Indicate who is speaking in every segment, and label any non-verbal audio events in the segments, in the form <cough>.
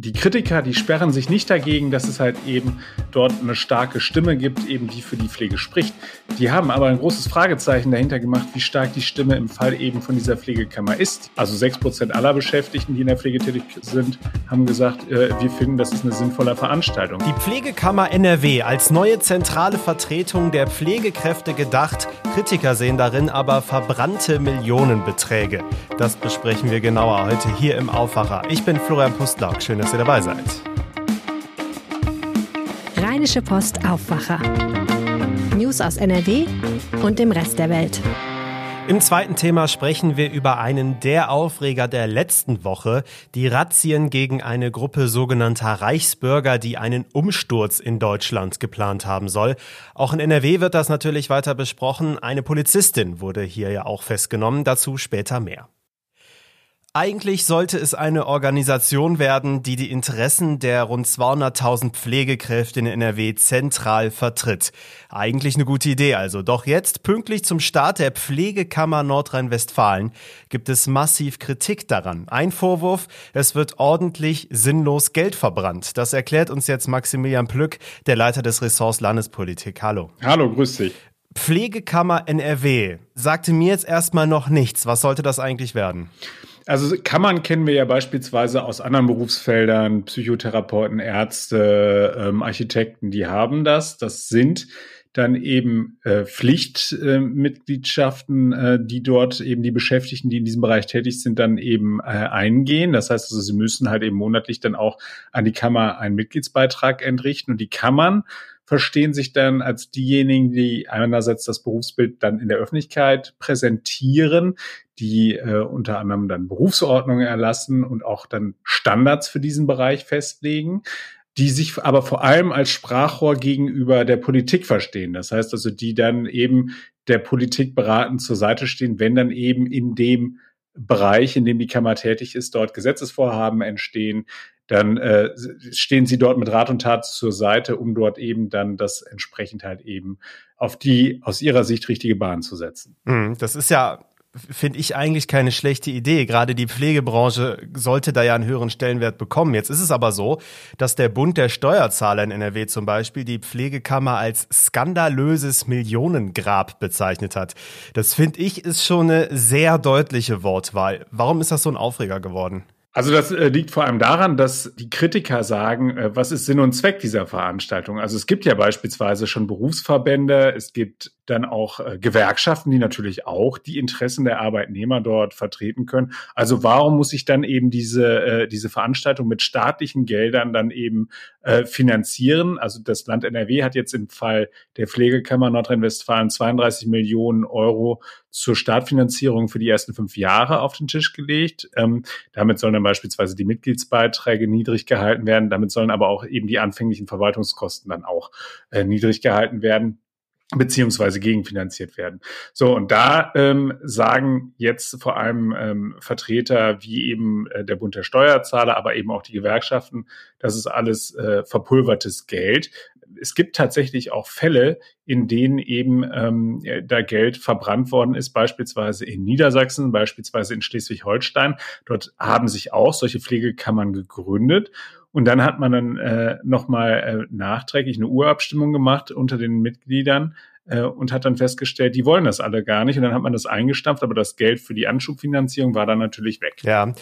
Speaker 1: die Kritiker, die sperren sich nicht dagegen, dass es halt eben dort eine starke Stimme gibt, eben die für die Pflege spricht. Die haben aber ein großes Fragezeichen dahinter gemacht, wie stark die Stimme im Fall eben von dieser Pflegekammer ist. Also sechs Prozent aller Beschäftigten, die in der Pflege tätig sind, haben gesagt, äh, wir finden, das ist eine sinnvolle Veranstaltung.
Speaker 2: Die Pflegekammer NRW als neue zentrale Vertretung der Pflegekräfte gedacht. Kritiker sehen darin aber verbrannte Millionenbeträge. Das besprechen wir genauer heute hier im Aufwacher. Ich bin Florian Pustlauk. Schön, dass ihr dabei seid.
Speaker 3: Rheinische Post Aufwacher. News aus NRW und dem Rest der Welt.
Speaker 2: Im zweiten Thema sprechen wir über einen der Aufreger der letzten Woche, die Razzien gegen eine Gruppe sogenannter Reichsbürger, die einen Umsturz in Deutschland geplant haben soll. Auch in NRW wird das natürlich weiter besprochen. Eine Polizistin wurde hier ja auch festgenommen, dazu später mehr. Eigentlich sollte es eine Organisation werden, die die Interessen der rund 200.000 Pflegekräfte in NRW zentral vertritt. Eigentlich eine gute Idee also. Doch jetzt, pünktlich zum Start der Pflegekammer Nordrhein-Westfalen, gibt es massiv Kritik daran. Ein Vorwurf, es wird ordentlich sinnlos Geld verbrannt. Das erklärt uns jetzt Maximilian Plück, der Leiter des Ressorts Landespolitik. Hallo.
Speaker 1: Hallo, grüß dich.
Speaker 2: Pflegekammer NRW sagte mir jetzt erstmal noch nichts. Was sollte das eigentlich werden?
Speaker 1: Also Kammern kennen wir ja beispielsweise aus anderen Berufsfeldern, Psychotherapeuten, Ärzte, ähm, Architekten, die haben das. Das sind dann eben äh, Pflichtmitgliedschaften, äh, äh, die dort eben die Beschäftigten, die in diesem Bereich tätig sind, dann eben äh, eingehen. Das heißt also, sie müssen halt eben monatlich dann auch an die Kammer einen Mitgliedsbeitrag entrichten und die Kammern verstehen sich dann als diejenigen, die einerseits das Berufsbild dann in der Öffentlichkeit präsentieren, die äh, unter anderem dann Berufsordnungen erlassen und auch dann Standards für diesen Bereich festlegen die sich aber vor allem als Sprachrohr gegenüber der Politik verstehen. Das heißt also, die dann eben der Politik beratend zur Seite stehen, wenn dann eben in dem Bereich, in dem die Kammer tätig ist, dort Gesetzesvorhaben entstehen, dann äh, stehen sie dort mit Rat und Tat zur Seite, um dort eben dann das entsprechend halt eben auf die aus ihrer Sicht richtige Bahn zu setzen.
Speaker 2: Mhm, das ist ja finde ich eigentlich keine schlechte Idee. Gerade die Pflegebranche sollte da ja einen höheren Stellenwert bekommen. Jetzt ist es aber so, dass der Bund der Steuerzahler in NRW zum Beispiel die Pflegekammer als skandalöses Millionengrab bezeichnet hat. Das finde ich ist schon eine sehr deutliche Wortwahl. Warum ist das so ein Aufreger geworden?
Speaker 1: Also das äh, liegt vor allem daran, dass die Kritiker sagen, äh, was ist Sinn und Zweck dieser Veranstaltung? Also es gibt ja beispielsweise schon Berufsverbände, es gibt dann auch äh, Gewerkschaften, die natürlich auch die Interessen der Arbeitnehmer dort vertreten können. Also warum muss ich dann eben diese, äh, diese Veranstaltung mit staatlichen Geldern dann eben äh, finanzieren? Also das Land NRW hat jetzt im Fall der Pflegekammer Nordrhein-Westfalen 32 Millionen Euro zur Startfinanzierung für die ersten fünf Jahre auf den Tisch gelegt. Ähm, damit sollen dann beispielsweise die Mitgliedsbeiträge niedrig gehalten werden. Damit sollen aber auch eben die anfänglichen Verwaltungskosten dann auch äh, niedrig gehalten werden beziehungsweise gegenfinanziert werden. So, und da ähm, sagen jetzt vor allem ähm, Vertreter wie eben äh, der Bund der Steuerzahler, aber eben auch die Gewerkschaften, das ist alles äh, verpulvertes Geld. Es gibt tatsächlich auch Fälle, in denen eben ähm, da Geld verbrannt worden ist, beispielsweise in Niedersachsen, beispielsweise in Schleswig-Holstein. Dort haben sich auch solche Pflegekammern gegründet. Und dann hat man dann äh, nochmal äh, nachträglich eine Urabstimmung gemacht unter den Mitgliedern äh, und hat dann festgestellt, die wollen das alle gar nicht. Und dann hat man das eingestampft, aber das Geld für die Anschubfinanzierung war dann natürlich weg.
Speaker 2: Ja,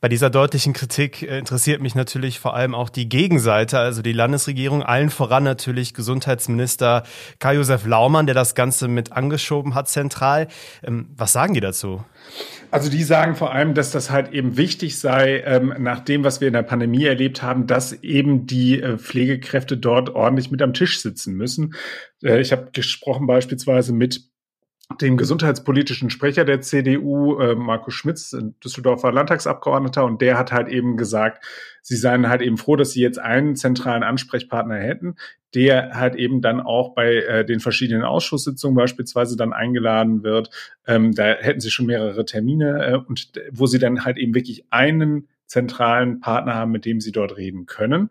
Speaker 2: bei dieser deutlichen Kritik äh, interessiert mich natürlich vor allem auch die Gegenseite, also die Landesregierung, allen voran natürlich Gesundheitsminister Karl-Josef Laumann, der das Ganze mit angeschoben hat zentral. Ähm, was sagen die dazu?
Speaker 1: Also die sagen vor allem, dass das halt eben wichtig sei, ähm, nach dem, was wir in der Pandemie erlebt haben, dass eben die äh, Pflegekräfte dort ordentlich mit am Tisch sitzen müssen. Äh, ich habe gesprochen beispielsweise mit dem gesundheitspolitischen Sprecher der CDU, äh, Markus Schmitz, Düsseldorfer Landtagsabgeordneter, und der hat halt eben gesagt, sie seien halt eben froh, dass sie jetzt einen zentralen Ansprechpartner hätten, der halt eben dann auch bei äh, den verschiedenen Ausschusssitzungen beispielsweise dann eingeladen wird. Ähm, da hätten sie schon mehrere Termine äh, und wo sie dann halt eben wirklich einen zentralen Partner haben, mit dem sie dort reden können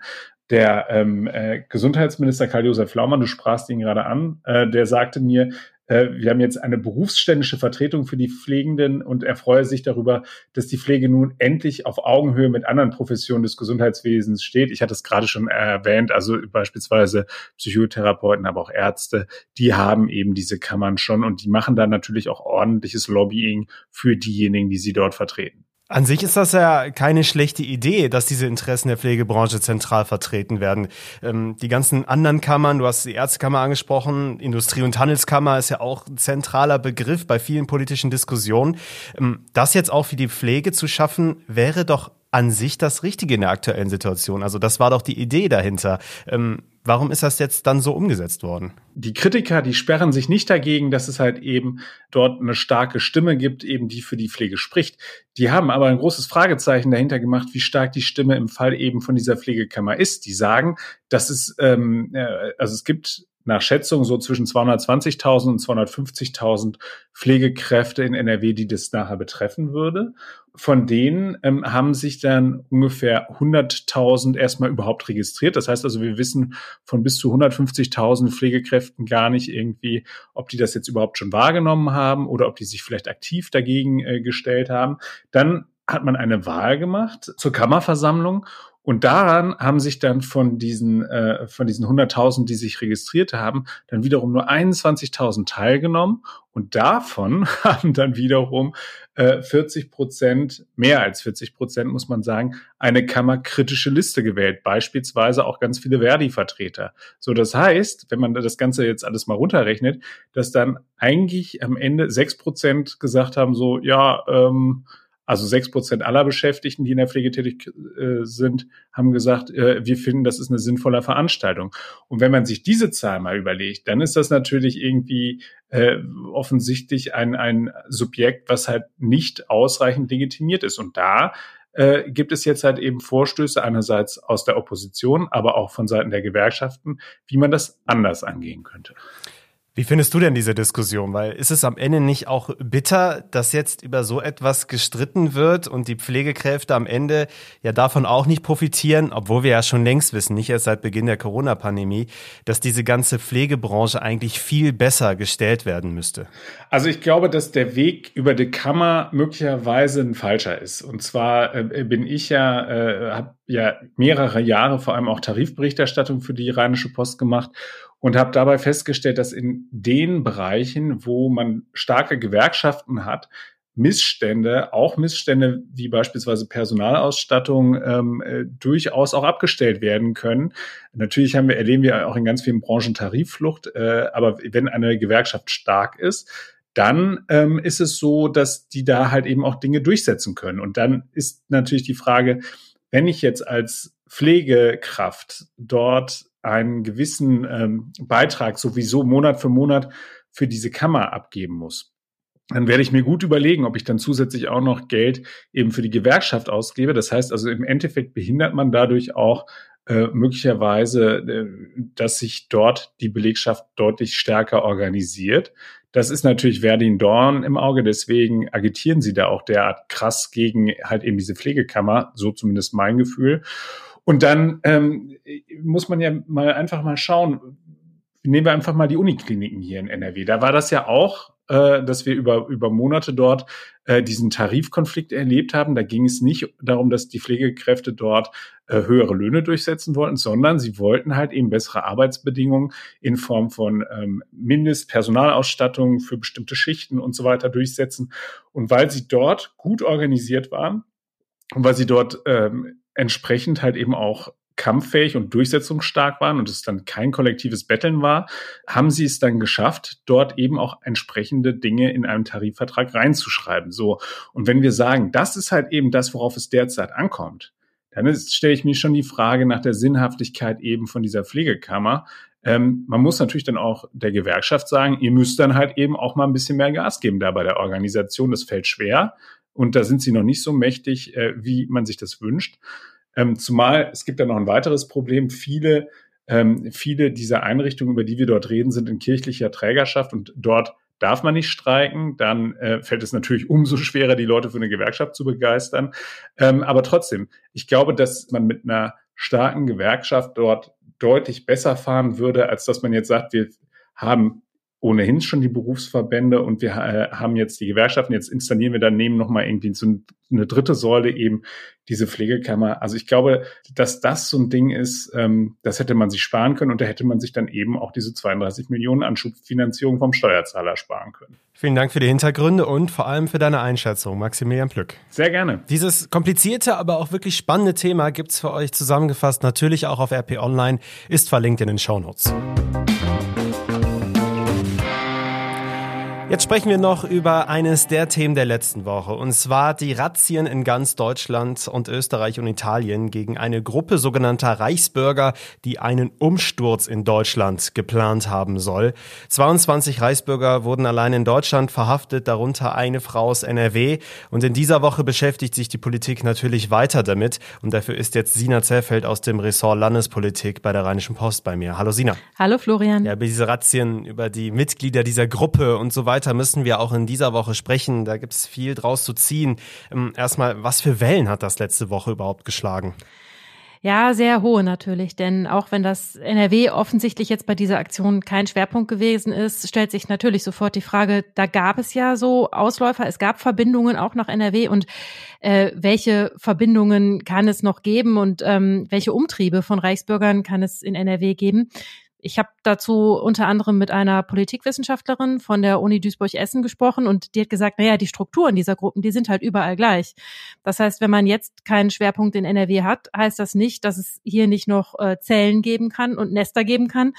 Speaker 1: der ähm, äh, Gesundheitsminister Karl-Josef Laumann, du sprachst ihn gerade an, äh, der sagte mir, äh, wir haben jetzt eine berufsständische Vertretung für die Pflegenden und erfreue sich darüber, dass die Pflege nun endlich auf Augenhöhe mit anderen Professionen des Gesundheitswesens steht. Ich hatte es gerade schon erwähnt, also beispielsweise Psychotherapeuten, aber auch Ärzte, die haben eben diese Kammern schon und die machen dann natürlich auch ordentliches Lobbying für diejenigen, die sie dort vertreten.
Speaker 2: An sich ist das ja keine schlechte Idee, dass diese Interessen der Pflegebranche zentral vertreten werden. Ähm, die ganzen anderen Kammern, du hast die Ärztekammer angesprochen, Industrie- und Handelskammer ist ja auch ein zentraler Begriff bei vielen politischen Diskussionen. Ähm, das jetzt auch für die Pflege zu schaffen, wäre doch an sich das Richtige in der aktuellen Situation. Also das war doch die Idee dahinter. Ähm, Warum ist das jetzt dann so umgesetzt worden?
Speaker 1: Die Kritiker, die sperren sich nicht dagegen, dass es halt eben dort eine starke Stimme gibt, eben die für die Pflege spricht. Die haben aber ein großes Fragezeichen dahinter gemacht, wie stark die Stimme im Fall eben von dieser Pflegekammer ist. Die sagen, dass es, ähm, äh, also es gibt nach Schätzung so zwischen 220.000 und 250.000 Pflegekräfte in NRW, die das nachher betreffen würde. Von denen ähm, haben sich dann ungefähr 100.000 erstmal überhaupt registriert. Das heißt also, wir wissen von bis zu 150.000 Pflegekräften gar nicht irgendwie, ob die das jetzt überhaupt schon wahrgenommen haben oder ob die sich vielleicht aktiv dagegen äh, gestellt haben. Dann hat man eine Wahl gemacht zur Kammerversammlung und daran haben sich dann von diesen, äh, von diesen 100.000, die sich registriert haben, dann wiederum nur 21.000 teilgenommen. Und davon <laughs> haben dann wiederum äh, 40 Prozent, mehr als 40 Prozent, muss man sagen, eine kammerkritische Liste gewählt. Beispielsweise auch ganz viele Verdi-Vertreter. So, das heißt, wenn man das Ganze jetzt alles mal runterrechnet, dass dann eigentlich am Ende sechs Prozent gesagt haben, so, ja, ähm, also sechs Prozent aller Beschäftigten, die in der Pflege tätig äh, sind, haben gesagt, äh, wir finden, das ist eine sinnvolle Veranstaltung. Und wenn man sich diese Zahl mal überlegt, dann ist das natürlich irgendwie äh, offensichtlich ein, ein Subjekt, was halt nicht ausreichend legitimiert ist. Und da äh, gibt es jetzt halt eben Vorstöße einerseits aus der Opposition, aber auch von Seiten der Gewerkschaften, wie man das anders angehen könnte.
Speaker 2: Wie findest du denn diese Diskussion? Weil ist es am Ende nicht auch bitter, dass jetzt über so etwas gestritten wird und die Pflegekräfte am Ende ja davon auch nicht profitieren, obwohl wir ja schon längst wissen, nicht erst seit Beginn der Corona-Pandemie, dass diese ganze Pflegebranche eigentlich viel besser gestellt werden müsste?
Speaker 1: Also ich glaube, dass der Weg über die Kammer möglicherweise ein falscher ist. Und zwar äh, bin ich ja, äh, habe ja mehrere Jahre vor allem auch Tarifberichterstattung für die Rheinische Post gemacht und habe dabei festgestellt, dass in den Bereichen, wo man starke Gewerkschaften hat, Missstände, auch Missstände wie beispielsweise Personalausstattung, ähm, äh, durchaus auch abgestellt werden können. Natürlich haben wir, erleben wir auch in ganz vielen Branchen Tarifflucht, äh, aber wenn eine Gewerkschaft stark ist, dann ähm, ist es so, dass die da halt eben auch Dinge durchsetzen können. Und dann ist natürlich die Frage, wenn ich jetzt als Pflegekraft dort einen gewissen ähm, Beitrag sowieso Monat für Monat für diese Kammer abgeben muss, dann werde ich mir gut überlegen, ob ich dann zusätzlich auch noch Geld eben für die Gewerkschaft ausgebe. Das heißt also im Endeffekt behindert man dadurch auch äh, möglicherweise, äh, dass sich dort die Belegschaft deutlich stärker organisiert. Das ist natürlich Verdin Dorn im Auge, deswegen agitieren sie da auch derart krass gegen halt eben diese Pflegekammer, so zumindest mein Gefühl. Und dann ähm, muss man ja mal einfach mal schauen, nehmen wir einfach mal die Unikliniken hier in NRW. Da war das ja auch, äh, dass wir über, über Monate dort äh, diesen Tarifkonflikt erlebt haben. Da ging es nicht darum, dass die Pflegekräfte dort äh, höhere Löhne durchsetzen wollten, sondern sie wollten halt eben bessere Arbeitsbedingungen in Form von ähm, Mindestpersonalausstattung für bestimmte Schichten und so weiter durchsetzen. Und weil sie dort gut organisiert waren und weil sie dort ähm, entsprechend halt eben auch kampffähig und durchsetzungsstark waren und es dann kein kollektives Betteln war, haben sie es dann geschafft, dort eben auch entsprechende Dinge in einem Tarifvertrag reinzuschreiben. So. Und wenn wir sagen, das ist halt eben das, worauf es derzeit ankommt, dann stelle ich mir schon die Frage nach der Sinnhaftigkeit eben von dieser Pflegekammer. Ähm, man muss natürlich dann auch der Gewerkschaft sagen, ihr müsst dann halt eben auch mal ein bisschen mehr Gas geben da bei der Organisation. Das fällt schwer und da sind sie noch nicht so mächtig, äh, wie man sich das wünscht. Ähm, zumal es gibt da noch ein weiteres Problem. Viele, ähm, viele dieser Einrichtungen, über die wir dort reden, sind in kirchlicher Trägerschaft und dort darf man nicht streiken, dann äh, fällt es natürlich umso schwerer, die Leute für eine Gewerkschaft zu begeistern. Ähm, aber trotzdem, ich glaube, dass man mit einer starken Gewerkschaft dort deutlich besser fahren würde, als dass man jetzt sagt, wir haben ohnehin schon die Berufsverbände und wir äh, haben jetzt die Gewerkschaften. Jetzt installieren wir daneben nochmal irgendwie so eine dritte Säule eben diese Pflegekammer. Also ich glaube, dass das so ein Ding ist, ähm, das hätte man sich sparen können und da hätte man sich dann eben auch diese 32 Millionen Anschubfinanzierung vom Steuerzahler sparen können.
Speaker 2: Vielen Dank für die Hintergründe und vor allem für deine Einschätzung, Maximilian Plück.
Speaker 1: Sehr gerne.
Speaker 2: Dieses komplizierte, aber auch wirklich spannende Thema gibt's für euch zusammengefasst natürlich auch auf RP Online, ist verlinkt in den Shownotes. Jetzt sprechen wir noch über eines der Themen der letzten Woche, und zwar die Razzien in ganz Deutschland und Österreich und Italien gegen eine Gruppe sogenannter Reichsbürger, die einen Umsturz in Deutschland geplant haben soll. 22 Reichsbürger wurden allein in Deutschland verhaftet, darunter eine Frau aus NRW. Und in dieser Woche beschäftigt sich die Politik natürlich weiter damit. Und dafür ist jetzt Sina Zerfeld aus dem Ressort Landespolitik bei der Rheinischen Post bei mir. Hallo Sina.
Speaker 4: Hallo Florian.
Speaker 2: Ja, über diese Razzien, über die Mitglieder dieser Gruppe und so weiter weiter müssen wir auch in dieser Woche sprechen. Da gibt es viel draus zu ziehen. Ähm, erstmal, was für Wellen hat das letzte Woche überhaupt geschlagen?
Speaker 4: Ja, sehr hohe natürlich, denn auch wenn das NRW offensichtlich jetzt bei dieser Aktion kein Schwerpunkt gewesen ist, stellt sich natürlich sofort die Frage, da gab es ja so Ausläufer, es gab Verbindungen auch nach NRW und äh, welche Verbindungen kann es noch geben und ähm, welche Umtriebe von Reichsbürgern kann es in NRW geben? Ich habe dazu unter anderem mit einer Politikwissenschaftlerin von der Uni Duisburg-Essen gesprochen und die hat gesagt, naja, die Strukturen dieser Gruppen, die sind halt überall gleich. Das heißt, wenn man jetzt keinen Schwerpunkt in NRW hat, heißt das nicht, dass es hier nicht noch äh, Zellen geben kann und Nester geben kann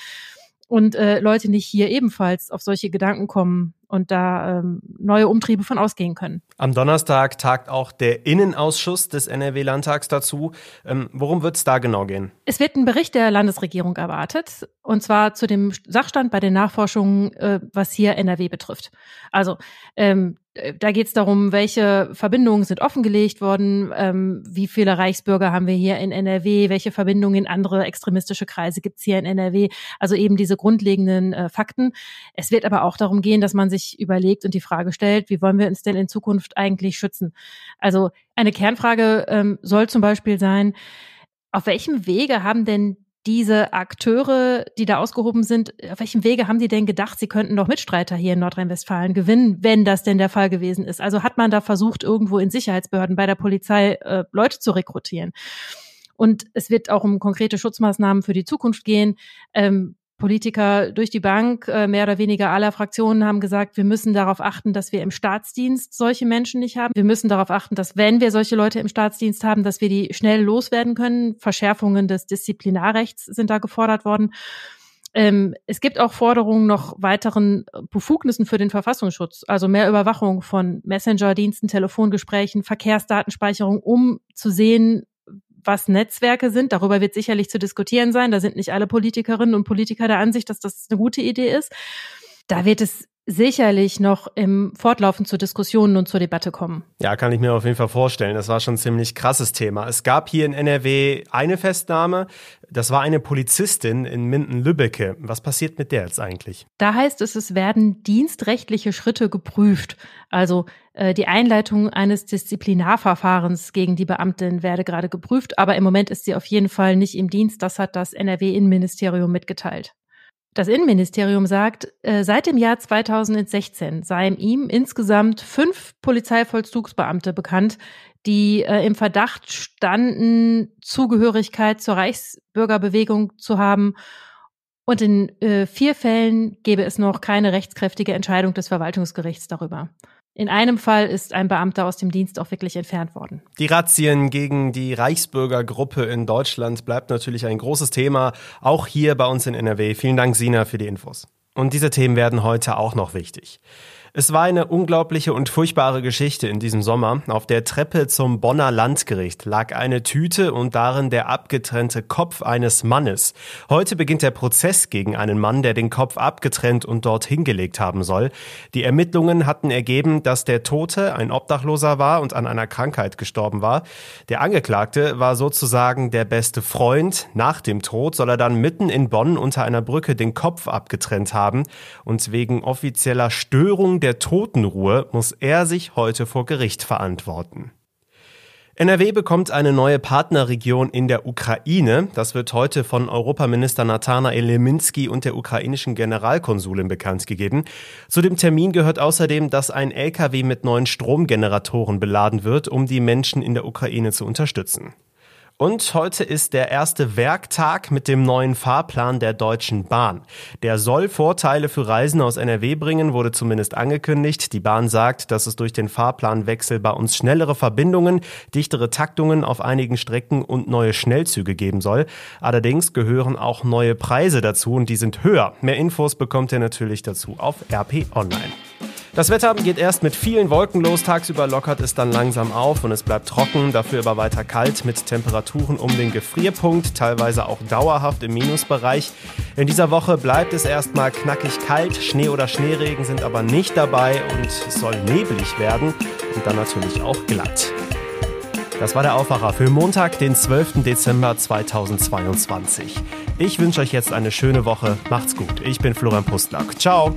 Speaker 4: und äh, Leute nicht hier ebenfalls auf solche Gedanken kommen und da ähm, neue Umtriebe von ausgehen können.
Speaker 2: Am Donnerstag tagt auch der Innenausschuss des NRW-Landtags dazu. Ähm, worum wird es da genau gehen?
Speaker 4: Es wird ein Bericht der Landesregierung erwartet, und zwar zu dem Sachstand bei den Nachforschungen, äh, was hier NRW betrifft. Also ähm, da geht es darum, welche Verbindungen sind offengelegt worden, ähm, wie viele Reichsbürger haben wir hier in NRW, welche Verbindungen in andere extremistische Kreise gibt es hier in NRW. Also eben diese grundlegenden äh, Fakten. Es wird aber auch darum gehen, dass man sich sich überlegt und die Frage stellt, wie wollen wir uns denn in Zukunft eigentlich schützen? Also eine Kernfrage ähm, soll zum Beispiel sein, auf welchem Wege haben denn diese Akteure, die da ausgehoben sind, auf welchem Wege haben die denn gedacht, sie könnten doch Mitstreiter hier in Nordrhein-Westfalen gewinnen, wenn das denn der Fall gewesen ist? Also hat man da versucht, irgendwo in Sicherheitsbehörden bei der Polizei äh, Leute zu rekrutieren? Und es wird auch um konkrete Schutzmaßnahmen für die Zukunft gehen. Ähm, Politiker durch die Bank, äh, mehr oder weniger aller Fraktionen haben gesagt, wir müssen darauf achten, dass wir im Staatsdienst solche Menschen nicht haben. Wir müssen darauf achten, dass wenn wir solche Leute im Staatsdienst haben, dass wir die schnell loswerden können. Verschärfungen des Disziplinarrechts sind da gefordert worden. Ähm, es gibt auch Forderungen noch weiteren Befugnissen für den Verfassungsschutz, also mehr Überwachung von Messenger-Diensten, Telefongesprächen, Verkehrsdatenspeicherung, um zu sehen, was Netzwerke sind. Darüber wird sicherlich zu diskutieren sein. Da sind nicht alle Politikerinnen und Politiker der Ansicht, dass das eine gute Idee ist. Da wird es sicherlich noch im Fortlaufen zu Diskussionen und zur Debatte kommen.
Speaker 2: Ja, kann ich mir auf jeden Fall vorstellen. Das war schon ein ziemlich krasses Thema. Es gab hier in NRW eine Festnahme. Das war eine Polizistin in Minden-Lübbecke. Was passiert mit der jetzt eigentlich?
Speaker 4: Da heißt es, es werden dienstrechtliche Schritte geprüft. Also äh, die Einleitung eines Disziplinarverfahrens gegen die Beamtin werde gerade geprüft. Aber im Moment ist sie auf jeden Fall nicht im Dienst. Das hat das NRW-Innenministerium mitgeteilt. Das Innenministerium sagt, äh, seit dem Jahr 2016 seien ihm insgesamt fünf Polizeivollzugsbeamte bekannt, die äh, im Verdacht standen, Zugehörigkeit zur Reichsbürgerbewegung zu haben. Und in äh, vier Fällen gäbe es noch keine rechtskräftige Entscheidung des Verwaltungsgerichts darüber. In einem Fall ist ein Beamter aus dem Dienst auch wirklich entfernt worden.
Speaker 2: Die Razzien gegen die Reichsbürgergruppe in Deutschland bleibt natürlich ein großes Thema, auch hier bei uns in NRW. Vielen Dank, Sina, für die Infos. Und diese Themen werden heute auch noch wichtig. Es war eine unglaubliche und furchtbare Geschichte in diesem Sommer. Auf der Treppe zum Bonner Landgericht lag eine Tüte und darin der abgetrennte Kopf eines Mannes. Heute beginnt der Prozess gegen einen Mann, der den Kopf abgetrennt und dort hingelegt haben soll. Die Ermittlungen hatten ergeben, dass der Tote ein Obdachloser war und an einer Krankheit gestorben war. Der Angeklagte war sozusagen der beste Freund. Nach dem Tod soll er dann mitten in Bonn unter einer Brücke den Kopf abgetrennt haben und wegen offizieller Störung der Totenruhe muss er sich heute vor Gericht verantworten. NRW bekommt eine neue Partnerregion in der Ukraine. Das wird heute von Europaminister Natanael Leminski und der ukrainischen Generalkonsulin bekannt gegeben. Zu dem Termin gehört außerdem, dass ein LKW mit neuen Stromgeneratoren beladen wird, um die Menschen in der Ukraine zu unterstützen. Und heute ist der erste Werktag mit dem neuen Fahrplan der Deutschen Bahn. Der soll Vorteile für Reisen aus NRW bringen, wurde zumindest angekündigt. Die Bahn sagt, dass es durch den Fahrplanwechsel bei uns schnellere Verbindungen, dichtere Taktungen auf einigen Strecken und neue Schnellzüge geben soll. Allerdings gehören auch neue Preise dazu und die sind höher. Mehr Infos bekommt ihr natürlich dazu auf RP Online. Das Wetter geht erst mit vielen Wolken los. Tagsüber lockert es dann langsam auf und es bleibt trocken, dafür aber weiter kalt mit Temperaturen um den Gefrierpunkt, teilweise auch dauerhaft im Minusbereich. In dieser Woche bleibt es erstmal knackig kalt. Schnee oder Schneeregen sind aber nicht dabei und es soll neblig werden und dann natürlich auch glatt. Das war der Aufwacher für Montag, den 12. Dezember 2022. Ich wünsche euch jetzt eine schöne Woche. Macht's gut. Ich bin Florian Pustlack. Ciao.